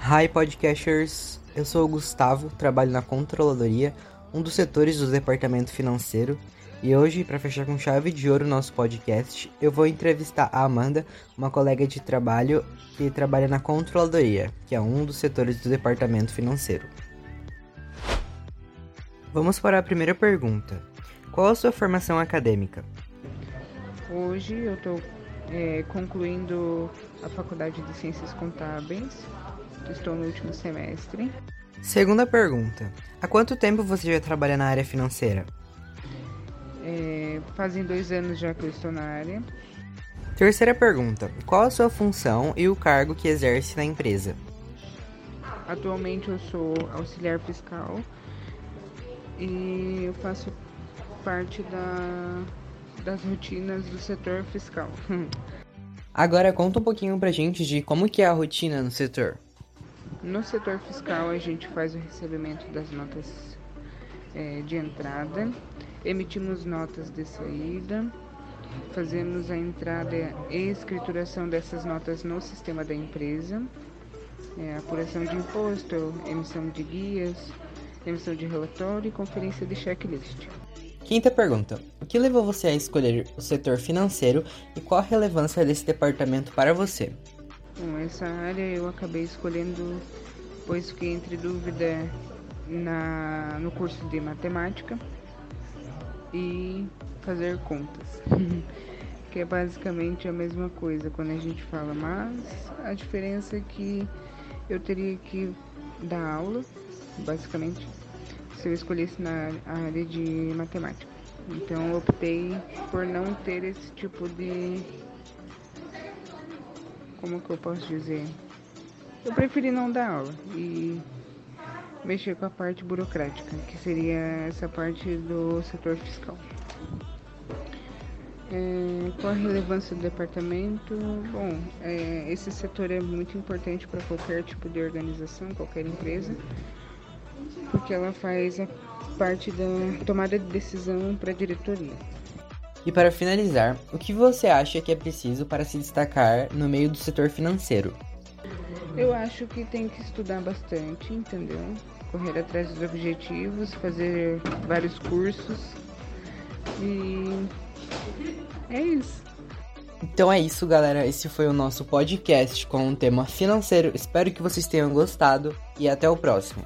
Hi podcasters, eu sou o Gustavo, trabalho na controladoria, um dos setores do departamento financeiro, e hoje, para fechar com chave de ouro nosso podcast, eu vou entrevistar a Amanda, uma colega de trabalho que trabalha na controladoria, que é um dos setores do departamento financeiro. Vamos para a primeira pergunta. Qual a sua formação acadêmica? Hoje eu estou é, concluindo a Faculdade de Ciências Contábeis, estou no último semestre. Segunda pergunta: Há quanto tempo você já trabalha na área financeira? É, fazem dois anos já que eu estou na área. Terceira pergunta: Qual a sua função e o cargo que exerce na empresa? Atualmente eu sou auxiliar fiscal e eu faço parte da, das rotinas do setor fiscal. Agora conta um pouquinho pra gente de como que é a rotina no setor. No setor fiscal a gente faz o recebimento das notas é, de entrada, emitimos notas de saída, fazemos a entrada e escrituração dessas notas no sistema da empresa, é, apuração de imposto, emissão de guias, emissão de relatório e conferência de checklist. Quinta pergunta: O que levou você a escolher o setor financeiro e qual a relevância desse departamento para você? Bom, essa área eu acabei escolhendo, pois fiquei entre dúvida na, no curso de matemática e fazer contas, que é basicamente a mesma coisa quando a gente fala, mas a diferença é que eu teria que dar aula, basicamente, se eu escolhesse na área de matemática. Então eu optei por não ter esse tipo de. Como que eu posso dizer? Eu preferi não dar aula e mexer com a parte burocrática, que seria essa parte do setor fiscal. É, qual a relevância do departamento? Bom, é, esse setor é muito importante para qualquer tipo de organização, qualquer empresa, porque ela faz a parte da tomada de decisão para a diretoria. E para finalizar, o que você acha que é preciso para se destacar no meio do setor financeiro? Eu acho que tem que estudar bastante, entendeu? Correr atrás dos objetivos, fazer vários cursos e é isso. Então é isso, galera. Esse foi o nosso podcast com o tema financeiro. Espero que vocês tenham gostado e até o próximo.